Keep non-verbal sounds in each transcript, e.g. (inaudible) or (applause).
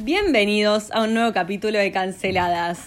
Bienvenidos a un nuevo capítulo de Canceladas.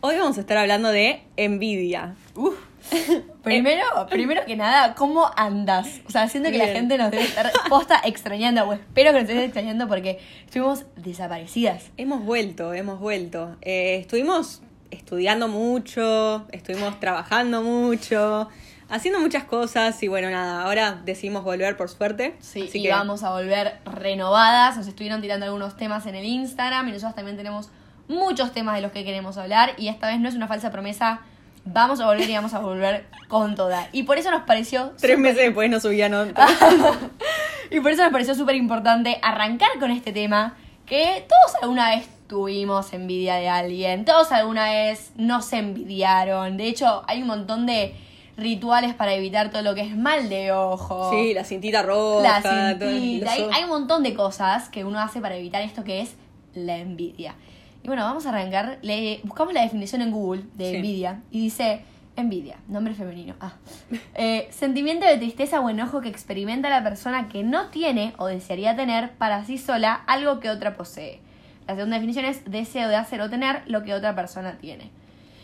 Hoy vamos a estar hablando de envidia. Uf. (laughs) Primero, primero que nada, ¿cómo andas? O sea, siento que la gente nos debe estar posta extrañando, o espero que nos estén extrañando porque estuvimos desaparecidas. Hemos vuelto, hemos vuelto. Eh, estuvimos estudiando mucho, estuvimos trabajando mucho, haciendo muchas cosas y bueno, nada, ahora decidimos volver por suerte. Sí, Así y que vamos a volver renovadas. Nos estuvieron tirando algunos temas en el Instagram y nosotros también tenemos muchos temas de los que queremos hablar. Y esta vez no es una falsa promesa. Vamos a volver y vamos a volver con toda. Y por eso nos pareció. tres meses después nos subían (laughs) Y por eso nos pareció súper importante arrancar con este tema. Que todos alguna vez tuvimos envidia de alguien. Todos alguna vez nos envidiaron. De hecho, hay un montón de rituales para evitar todo lo que es mal de ojo. Sí, la cintita roja. La todo- cintita. Hay, un montón de cosas que uno hace para evitar esto que es la envidia. Y bueno, vamos a arrancar. Le, buscamos la definición en Google de Sí. envidia y dice envidia, nombre femenino. Ah. (laughs) Eh, sentimiento de tristeza o enojo que experimenta la persona que no tiene o desearía tener para sí sola algo que otra posee. La segunda definición es deseo de hacer o tener lo que otra persona tiene.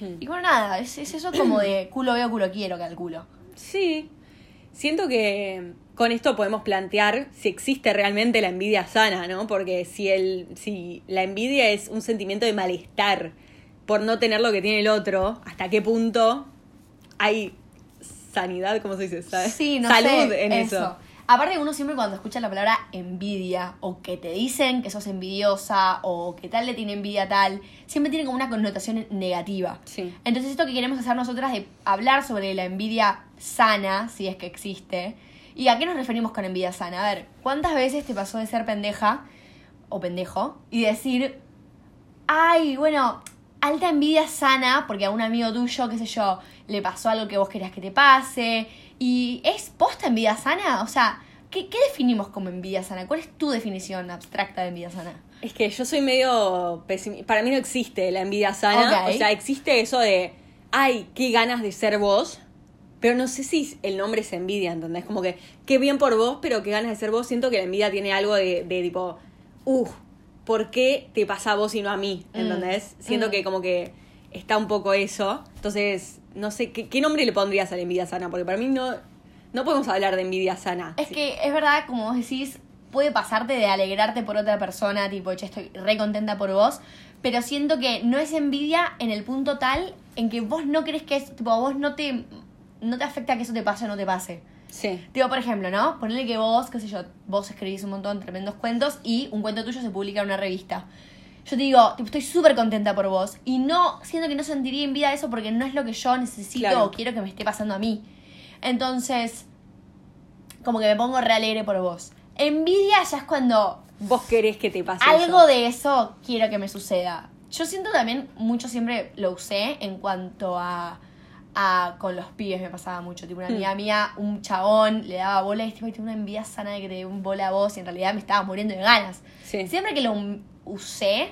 Y bueno, nada, es, es eso como de culo veo, culo quiero, calculo. Sí, siento que con esto podemos plantear si existe realmente la envidia sana, ¿no? Porque si, el, si la envidia es un sentimiento de malestar por no tener lo que tiene el otro, ¿hasta qué punto hay sanidad, ¿cómo se dice? ¿Sabes? Sí, no Salud sé, en eso. Aparte uno siempre cuando escucha la palabra envidia o que te dicen que sos envidiosa o que tal le tiene envidia tal, siempre tiene como una connotación negativa. Sí. Entonces esto que queremos hacer nosotras de hablar sobre la envidia sana, si es que existe, y a qué nos referimos con envidia sana. A ver, ¿cuántas veces te pasó de ser pendeja o pendejo y decir, ay, bueno, alta envidia sana porque a un amigo tuyo, qué sé yo, le pasó algo que vos querías que te pase. ¿Y es posta envidia sana? O sea, ¿qué, qué definimos como envidia sana? ¿Cuál es tu definición abstracta de envidia sana? Es que yo soy medio pesimista. Para mí no existe la envidia sana. O sea, existe eso de, ay, qué ganas de ser vos. Pero no sé si el nombre es envidia, ¿entendés? Como que, qué bien por vos, pero qué ganas de ser vos. Siento que la envidia tiene algo de, de tipo, uff, ¿por qué te pasa a vos y no a mí? ¿Entendés? Siento Mm. que como que está un poco eso. Entonces, no sé, ¿qué, qué nombre le pondrías a la envidia sana? Porque para mí no, no podemos hablar de envidia sana. Es Sí. que es verdad, como vos decís, puede pasarte de alegrarte por otra persona, tipo, che, estoy re contenta por vos, pero siento que no es envidia en el punto tal en que vos no crees que es, tipo, a vos no te, no te afecta que eso te pase o no te pase. Sí. Digo, por ejemplo, ¿no? Ponele que vos, qué sé yo, vos escribís un montón de tremendos cuentos y un cuento tuyo se publica en una revista. Yo te digo, tipo, estoy súper contenta por vos y no, siento que no sentiría envidia de eso porque no es lo que yo necesito Claro. o quiero que me esté pasando a mí. Entonces, como que me pongo re alegre por vos. Envidia ya es cuando Vos querés que te pase algo eso. de eso quiero que me suceda. Yo siento también, mucho siempre lo usé en cuanto a, a con los pibes me pasaba mucho. Tipo, una Hmm. amiga mía, un chabón, le daba bola y tipo, "Ay, tengo una envidia sana de que te dé un bola a vos y en realidad me estaba muriendo de ganas. Sí. Siempre que lo usé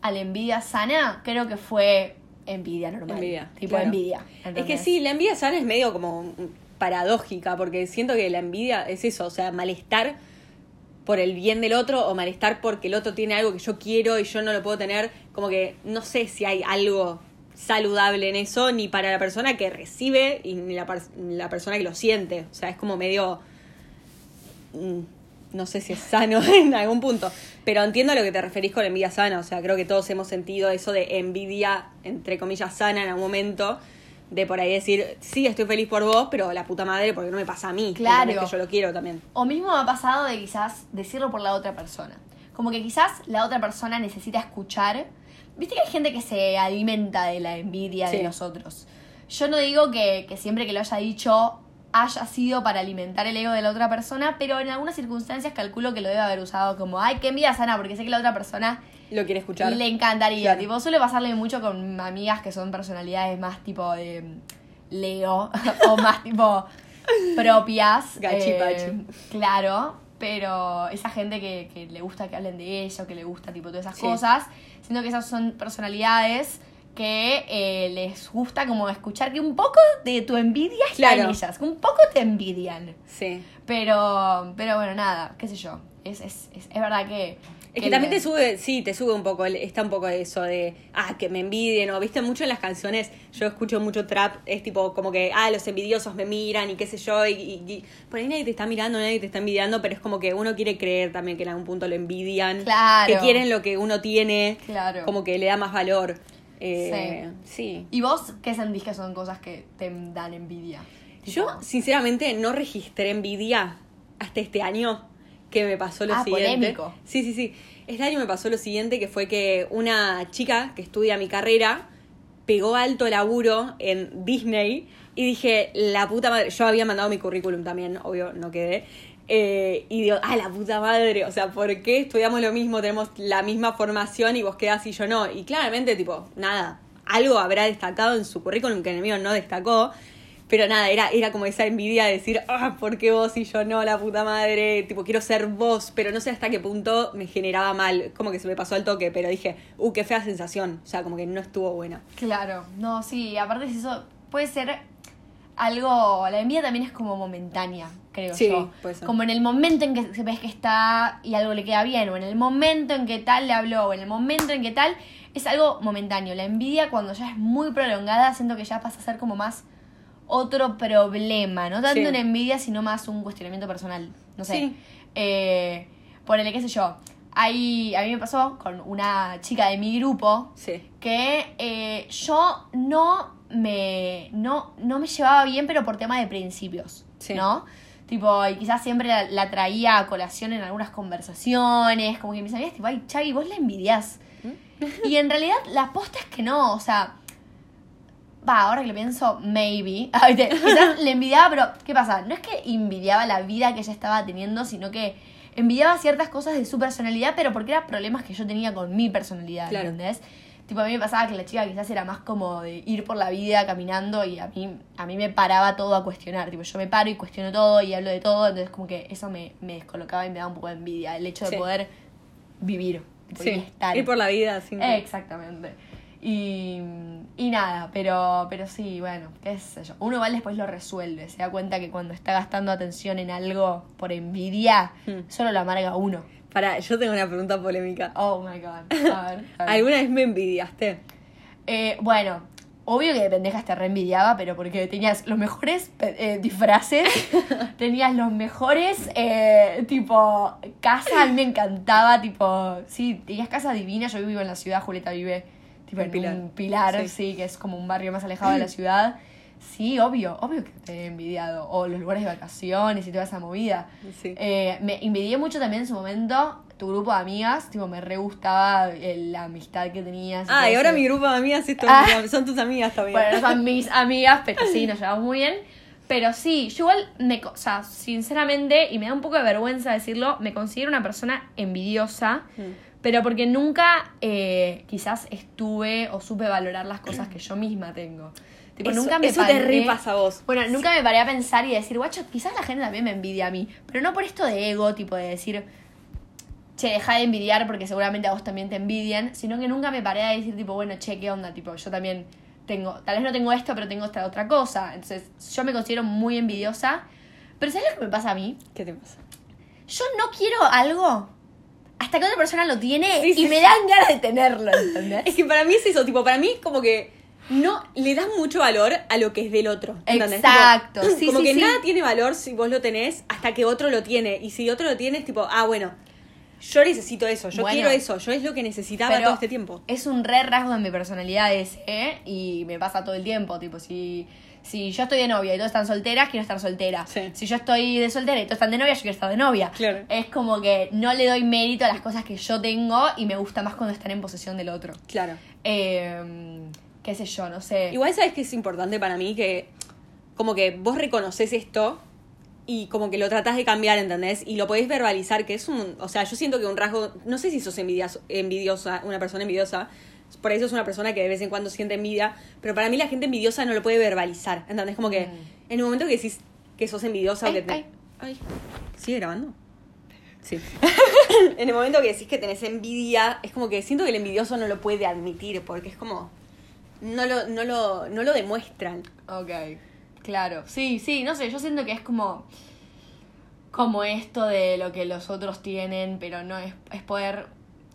a la envidia sana, creo que fue envidia normal. Envidia, Tipo claro. envidia. Es que sí, la envidia sana es medio como paradójica, porque siento que la envidia es eso, o sea, malestar por el bien del otro o malestar porque el otro tiene algo que yo quiero y yo no lo puedo tener, como que no sé si hay algo saludable en eso, ni para la persona que recibe y ni la, la persona que lo siente, o sea, es como medio... mm, No sé si es sano (laughs) en algún punto, pero entiendo a lo que te referís con envidia sana, o sea, creo que todos hemos sentido eso de envidia, entre comillas, sana en algún momento, de por ahí decir, sí, estoy feliz por vos, pero la puta madre, porque no me pasa a mí, Claro. ¿entendés? que yo lo quiero también. O mismo me ha pasado de quizás decirlo por la otra persona. Como que quizás la otra persona necesita escuchar. Viste que hay gente que se alimenta de la envidia Sí. de los otros. Yo no digo que, que siempre que lo haya dicho haya sido para alimentar el ego de la otra persona, pero en algunas circunstancias calculo que lo debe haber usado como, ay, qué envidia sana, porque sé que la otra persona Lo quiere escuchar. le encantaría. Claro. Tipo, suele pasarle mucho con amigas que son personalidades más tipo de mm, Leo (laughs) o más tipo propias. Gachi eh, pachi. claro, pero esa gente que, que le gusta que hablen de ella o que le gusta tipo todas esas Sí. cosas, siento que esas son personalidades que eh, les gusta como escuchar que un poco de tu envidia está Claro. ellas, que un poco te envidian. Sí. Pero, pero bueno, nada, qué sé yo. Es, es, es, es verdad que... Es que también te sube, sí, te sube un poco, está un poco eso de, ah, que me envidien, o viste mucho en las canciones, yo escucho mucho trap, es tipo como que, ah, los envidiosos me miran y qué sé yo, y, y- y por ahí nadie te está mirando, nadie te está envidiando, pero es como que uno quiere creer también que en algún punto lo envidian, Claro. que quieren lo que uno tiene, Claro. como que le da más valor. Eh, sí. ¿Y vos qué sentís que son cosas que te dan envidia? Yo, sinceramente, no registré envidia hasta este año que me pasó lo Ah, siguiente. polémico. Sí, sí, sí. Este año me pasó lo siguiente, que fue que una chica que estudia mi carrera pegó alto laburo en Disney y dije, la puta madre, yo había mandado mi currículum también, obvio, no quedé. Eh, y digo, ah, la puta madre, o sea, ¿por qué estudiamos lo mismo, tenemos la misma formación y vos quedás y yo no? Y claramente, tipo, nada, algo habrá destacado en su currículum que en el mío no destacó. Pero nada, era, era como esa envidia de decir, ah, ¿por qué vos y yo no, la puta madre? Tipo, quiero ser vos, pero no sé hasta qué punto me generaba mal. Como que se me pasó al toque, pero dije, uh, qué fea sensación. O sea, como que no estuvo buena. Claro, no, sí, aparte es eso, puede ser algo, la envidia también es como momentánea, creo Sí, yo. puede ser. Como en el momento en que se ves que está y algo le queda bien, o en el momento en que tal le habló, o en el momento en que tal, es algo momentáneo. La envidia cuando ya es muy prolongada, siento que ya pasa a ser como más otro problema, no tanto Sí. una envidia, sino más un cuestionamiento personal. No sé. Sí. Eh, ponele, qué sé yo. Hay, a mí me pasó con una chica de mi grupo Sí. que eh, yo no me, no, no me llevaba bien, pero por tema de principios, Sí. ¿no? Tipo, y quizás siempre la, la traía a colación en algunas conversaciones, como que mis amigas, tipo, ay, Chavi, vos la envidias. y en realidad la posta es que no, o sea, va, ahora que lo pienso, maybe. (laughs) Quizás le envidiaba, pero ¿qué pasa? No es que envidiaba la vida que ella estaba teniendo, sino que envidiaba ciertas cosas de su personalidad, pero porque eran problemas que yo tenía con mi personalidad, Claro. ¿entendés? Tipo, a mí me pasaba que la chica quizás era más como de ir por la vida caminando y a mí, a mí me paraba todo a cuestionar. Tipo, yo me paro y cuestiono todo y hablo de todo, entonces como que eso me, me descolocaba y me daba un poco de envidia. El hecho de Sí. poder vivir tipo, y Sí. estar. Ir por la vida sin... Exactamente. Y, y nada, pero, pero sí, bueno, qué sé yo. Uno igual después lo resuelve, se da cuenta que cuando está gastando atención en algo por envidia, Hmm. solo lo amarga uno. Para, yo tengo una pregunta polémica. Oh my god. A ver, a ver. ¿Alguna vez me envidiaste? Eh, bueno, obvio que de pendejas te reenvidiaba, pero porque tenías los mejores eh, disfraces, (laughs) tenías los mejores, eh, tipo, casa, a mí me encantaba, tipo, sí, tenías casa divina, yo vivo en la ciudad, Julieta vive, tipo, En en, Pilar. un pilar, Sí. sí. que es como un barrio más alejado de la ciudad. Sí, obvio, obvio que te he envidiado. O los lugares de vacaciones y toda esa movida. Sí. Eh, me envidié mucho también en su momento tu grupo de amigas. Tipo, me re gustaba eh, la amistad que tenías. Ah, y ahora ese- mi grupo de amigas es tu- Ah. son tus amigas también. Bueno, no son (laughs) mis amigas, pero sí, nos llevamos muy bien. Pero sí, yo igual, me, o sea, sinceramente, y me da un poco de vergüenza decirlo, me considero una persona envidiosa, Mm. pero porque nunca eh, quizás estuve o supe valorar las cosas que yo misma tengo. Tipo, Eso- nunca me eso te repasa a vos. Bueno, nunca me paré a pensar y decir, guacho, quizás la gente también me envidia a mí, pero no por esto de ego, tipo de decir, che, deja de envidiar porque seguramente a vos también te envidian, sino que nunca me paré a decir, tipo, bueno, che, ¿qué onda? Tipo, yo también tengo, tal vez no tengo esto, pero tengo esta otra cosa. Entonces, yo me considero muy envidiosa. Pero ¿sabes lo que me pasa a mí? ¿Qué te pasa? Yo no quiero algo hasta que otra persona lo tiene Sí, y sí, me sí. dan ganas de tenerlo, ¿entendés? Es que para mí es eso, tipo, para mí como que no le das mucho valor a lo que es del otro. ¿entendés? Exacto, Tipo, (clears throat) sí, Como sí, que sí. nada tiene valor si vos lo tenés hasta que otro lo tiene. Y si otro lo tiene, es tipo, ah, bueno, yo necesito eso, yo Bueno. quiero eso, yo es lo que necesitaba todo este tiempo. Es un re rasgo de mi personalidad ese, ¿eh? Y me pasa todo el tiempo, tipo, si, si yo estoy de novia y todos están solteras, quiero estar soltera. Sí. Si yo estoy de soltera y todos están de novia, yo quiero estar de novia. Claro. Es como que no le doy mérito a las cosas que yo tengo y me gusta más cuando están en posesión del otro. Claro. Eh, qué sé yo, no sé. Igual sabes que es importante para mí que como que vos reconoces esto y como que lo tratás de cambiar, ¿entendés? Y lo podés verbalizar, que es un, o sea, yo siento que un rasgo, no sé si sos envidias- envidiosa, una persona envidiosa, por eso es una persona que de vez en cuando siente envidia, pero para mí la gente envidiosa no lo puede verbalizar, ¿entendés? Como que Mm. en el momento que decís que sos envidiosa o Ay, que te... ay. Ay, ¿sigue grabando? Sí. (laughs) en el momento que decís que tenés envidia, es como que siento que el envidioso no lo puede admitir, porque es como... no lo, no lo, no lo demuestran. Ok, claro. Sí, sí, no sé, yo siento que es como. Como esto de lo que los otros tienen, pero no es, es poder.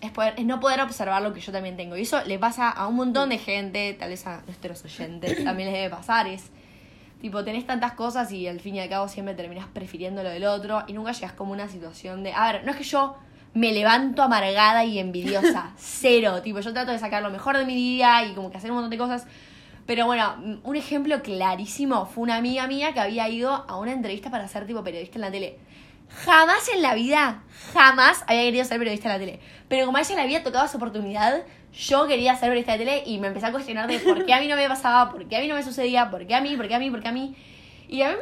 Es, poder, es no poder observar lo que yo también tengo. Y eso le pasa a un montón de gente, tal vez a nuestros oyentes (coughs) también les debe pasar. Es tipo, tenés tantas cosas y al fin y al cabo siempre terminás prefiriendo lo del otro y nunca llegas como a una situación de. A ver, no es que yo me levanto amargada y envidiosa. (laughs) Cero. Tipo, yo trato de sacar lo mejor de mi día y como que hacer un montón de cosas. Pero bueno, un ejemplo clarísimo fue una amiga mía que había ido a una entrevista para ser tipo periodista en la tele. Jamás en la vida, jamás había querido ser periodista en la tele. Pero como a ella le había tocado esa oportunidad, yo quería ser periodista de tele y me empecé a cuestionar de por qué a mí no me pasaba, por qué a mí no me sucedía, por qué a mí, por qué a mí, por qué a mí. Y a mí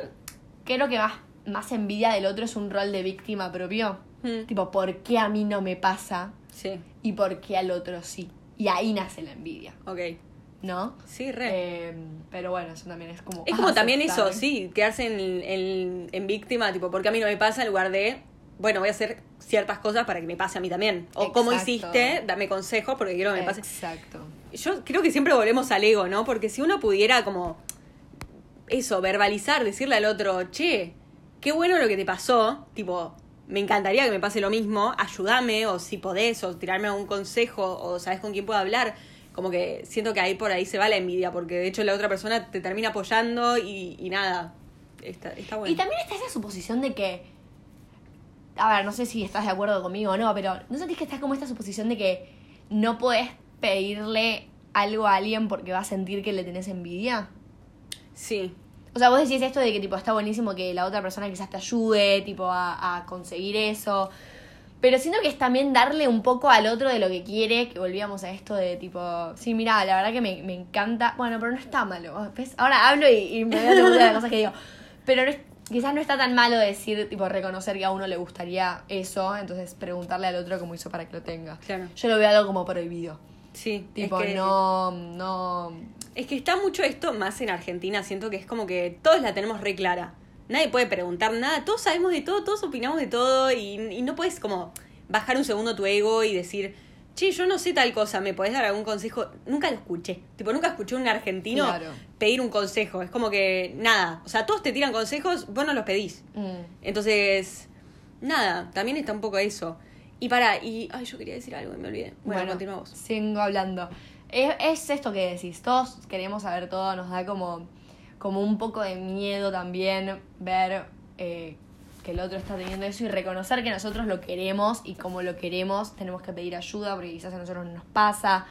creo que más, más envidia del otro es un rol de víctima propio. Mm. Tipo, ¿por qué a mí no me pasa Sí, y por qué al otro sí? Y ahí nace la envidia, ok. ¿no? Sí, re. Eh, pero bueno, eso también es como... es como también eso, sí, quedarse en, en, en víctima, tipo, porque a mí no me pasa en lugar de, bueno, voy a hacer ciertas cosas para que me pase a mí también. O Exacto. hiciste, dame consejos porque quiero que me pase. Exacto. Yo creo que siempre volvemos al ego, ¿no? Porque si uno pudiera como eso, verbalizar, decirle al otro, che, qué bueno lo que te pasó, tipo, me encantaría que me pase lo mismo, ayúdame, o si podés, o tirarme algún consejo, o sabes con quién puedo hablar. Como que siento que ahí por ahí se va la envidia, porque de hecho la otra persona te termina apoyando y, y nada. Está, está bueno. Y también está esa suposición de que. A ver, no sé si estás de acuerdo conmigo o no, pero ¿no sentís que está como esta suposición de que no podés pedirle algo a alguien porque va a sentir que le tenés envidia? Sí, O sea, vos decís esto de que tipo está buenísimo que la otra persona quizás te ayude, tipo, a, a conseguir eso. Pero siento que es también darle un poco al otro de lo que quiere, que volvíamos a esto de tipo, sí, mira, la verdad que me, me encanta. Bueno, pero no está malo. ¿ves? Ahora hablo y, y me de las cosas que digo. Pero no es- quizás no está tan malo decir, tipo, reconocer que a uno le gustaría eso, entonces preguntarle al otro cómo hizo para que lo tenga. Claro. Yo lo veo algo como prohibido. Sí. Tipo, es que, no, no. Es que está mucho esto más en Argentina, siento que es como que todos la tenemos re clara. Nadie puede preguntar nada, todos sabemos de todo, todos opinamos de todo y, y no puedes como bajar un segundo tu ego y decir, che, yo no sé tal cosa, ¿me podés dar algún consejo? Nunca lo escuché. Tipo, nunca escuché a un argentino Claro. pedir un consejo. Es como que nada, o sea, todos te tiran consejos, vos no los pedís. Mm. Entonces, nada, también está un poco eso. Y para, y, ay, yo quería decir algo y me olvidé. Bueno, continuamos. Sigo hablando. Es, es esto que decís, todos queremos saber todo, nos da como, como un poco de miedo también ver eh, que el otro está teniendo eso y reconocer que nosotros lo queremos y como lo queremos tenemos que pedir ayuda porque quizás a nosotros no nos pasa.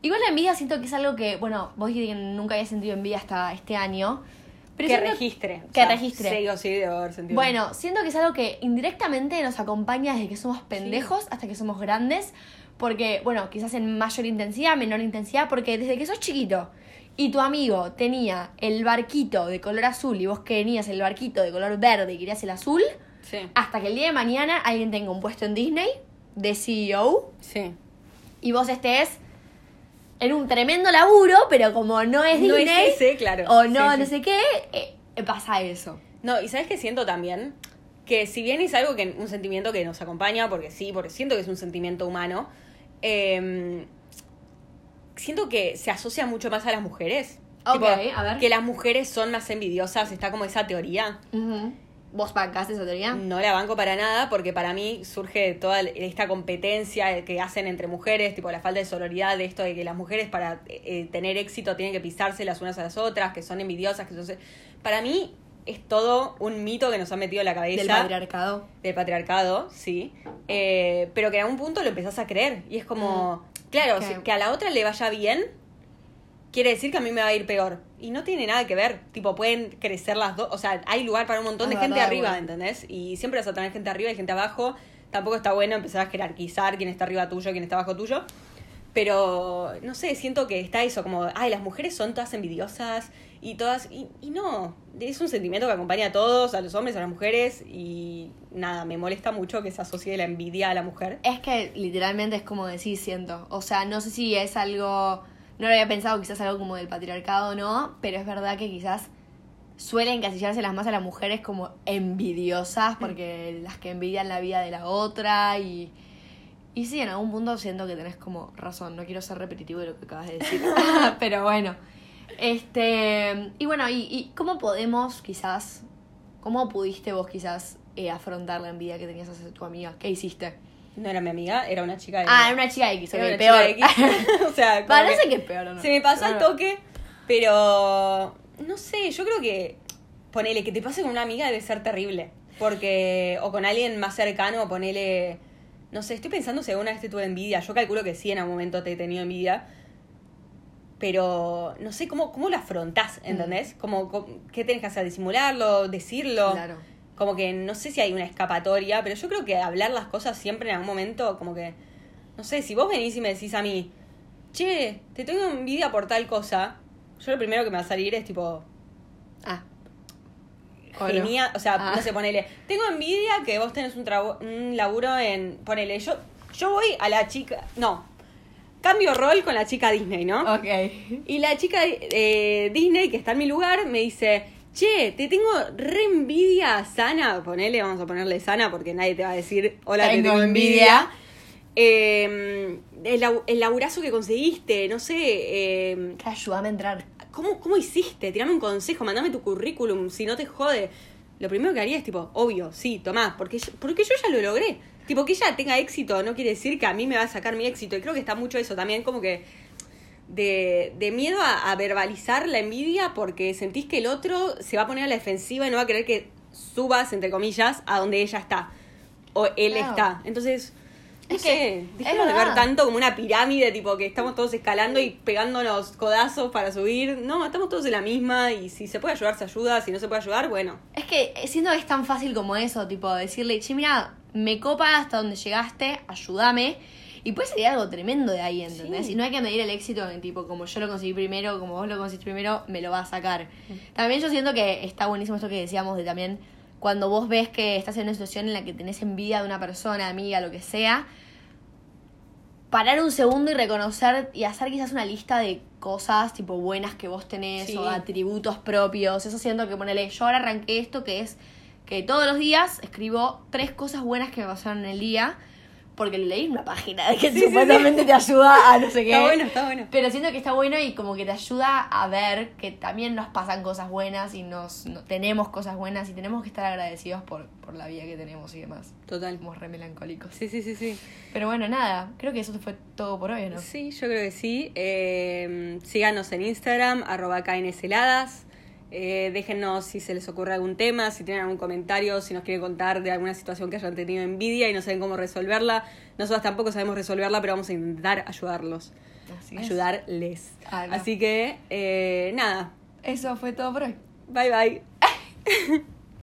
Igual la envidia siento que es algo que, bueno, vos dijiste que nunca habías sentido envidia hasta este año. Pero que registre. o Que sea, registre. Sí o sí, debo haber sentido. Bueno, siento que es algo que indirectamente nos acompaña desde que somos pendejos hasta que somos grandes. Porque, bueno, quizás en mayor intensidad, menor intensidad, porque desde que sos chiquito y tu amigo tenía el barquito de color azul y vos tenías el barquito de color verde y querías el azul, Sí, hasta que el día de mañana alguien tenga un puesto en Disney de CEO sí. y vos estés en un tremendo laburo, pero como no es No es Disney ese, claro. o Sí, no, sí. no sé qué, eh, pasa eso. No, y sabes que siento también que si bien es algo que un sentimiento que nos acompaña, porque sí, porque siento que es un sentimiento humano, eh, siento que se asocia mucho más a las mujeres. Ok, a ver. Que las mujeres son más envidiosas, está como esa teoría. Ujú. ¿Vos bancaste esa teoría? No la banco para nada porque para mí surge toda esta competencia que hacen entre mujeres, tipo la falta de sororidad de esto de que las mujeres para eh, tener éxito tienen que pisarse las unas a las otras, que son envidiosas, que son... Para mí es todo un mito que nos han metido en la cabeza Del patriarcado. del patriarcado, sí, eh, pero que en algún punto lo empezás a creer y es como, claro, Ok. si- que a la otra le vaya bien, quiere decir que a mí me va a ir peor. Y no tiene nada que ver, tipo, pueden crecer las dos, o sea, hay lugar para un montón de gente verdad, arriba. ¿entendés? Y siempre vas a tener gente arriba y gente abajo, tampoco está bueno empezar a jerarquizar quién está arriba tuyo, quién está abajo tuyo. Pero, no sé, siento que está eso, como, ay, las mujeres son todas envidiosas y todas, y, y no, es un sentimiento que acompaña a todos, a los hombres, a las mujeres, y nada, me molesta mucho que se asocie la envidia a la mujer. Es que literalmente es como decís, siento. O sea, no sé si es algo. No lo había pensado, quizás algo como del patriarcado no, pero es verdad que quizás suelen encasillarse las más a las mujeres como envidiosas, porque las que envidian la vida de la otra y. Y sí, en algún punto siento que tenés como razón. No quiero ser repetitivo de lo que acabas de decir. (laughs) (laughs) Pero bueno. Este. Y bueno, y, y cómo podemos quizás. ¿Cómo pudiste vos quizás eh, afrontar la envidia que tenías hacia tu amiga? ¿Qué hiciste? No era mi amiga, era una chica de. Ah, era una chica X, ok, Era una peor. chica X. (laughs) (laughs) o sea, no que sé qué es peor no. Se me pasó al No, no. toque, pero. No sé, yo creo que. Ponele, que te pase con una amiga debe ser terrible. Porque. O con alguien más cercano, ponele. No sé, estoy pensando si alguna vez te tuve envidia. Yo calculo que sí, en algún momento te he tenido envidia. Pero no sé cómo, cómo lo afrontás, ¿entendés? Como, co- ¿Qué tenés que hacer? ¿Disimularlo? ¿Decirlo? Claro. Como que no sé si hay una escapatoria, pero yo creo que hablar las cosas siempre en algún momento, como que. No sé, si vos venís y me decís a mí, che, te tengo envidia por tal cosa, yo lo primero que me va a salir es tipo, Ah. No. genial, o sea, Ah. no sé, ponele, tengo envidia que vos tenés un, un laburo en, ponele, yo, yo voy a la chica, no, cambio rol con la chica Disney, ¿no? Ok. Y la chica eh, Disney, que está en mi lugar, me dice, che, te tengo re envidia sana, ponele, vamos a ponerle sana porque nadie te va a decir, hola, Tengo te tengo envidia. envidia. Eh, el, el laburazo que conseguiste, no sé, eh, Ayúdame a entrar. ¿cómo, ¿cómo hiciste? Tirame un consejo, mandame tu currículum, si no te jode. Lo primero que haría es tipo, obvio, sí, tomá, porque yo, porque yo ya lo logré. Tipo, que ella tenga éxito no quiere decir que a mí me va a sacar mi éxito. Y creo que está mucho eso también, como que de, de miedo a, a verbalizar la envidia porque sentís que el otro se va a poner a la defensiva y no va a querer que subas, entre comillas, a donde ella está. O él Claro. está. Entonces, no Es que sé, es dejemos de ver tanto como una pirámide, tipo que estamos todos escalando y pegándonos codazos para subir. No, estamos todos en la misma y si se puede ayudar, se ayuda. Si no se puede ayudar, bueno. Es que siento que es tan fácil como eso, tipo decirle, che, mira, me copa hasta donde llegaste, ayúdame. Y puede salir algo tremendo de ahí, ¿entendés? Sí. Y no hay que medir el éxito en tipo, como yo lo conseguí primero, como vos lo conseguiste primero, me lo va a sacar. También yo siento que está buenísimo esto que decíamos de también cuando vos ves que estás en una situación en la que tenés envidia de una persona, amiga, lo que sea, parar un segundo y reconocer y hacer quizás una lista de cosas tipo buenas que vos tenés Sí. o atributos propios. Eso siento que ponele, yo ahora arranqué esto que es que todos los días escribo tres cosas buenas que me pasaron en el día. Porque leí una página de (laughs) que Sí, sí, supuestamente te ayuda a no sé qué. Está bueno, está bueno. Pero siento que está bueno y como que te ayuda a ver que también nos pasan cosas buenas y nos no- tenemos cosas buenas y tenemos que estar agradecidos por, por la vida que tenemos y demás. Total. Somos re melancólicos. Sí, sí, sí, sí. Pero bueno, nada, creo que eso fue todo por hoy, ¿no? Sí, yo creo que sí. Eh, síganos en Instagram, arroba KNSheladas. Eh, déjennos si se les ocurre algún tema, si tienen algún comentario, si nos quieren contar de alguna situación que hayan tenido envidia y no saben cómo resolverla. Nosotros tampoco sabemos resolverla, pero vamos a intentar ayudarlos. Así es. ayudarles. Ah, no. Así que, eh, nada. Eso fue todo por hoy. Bye bye. (laughs)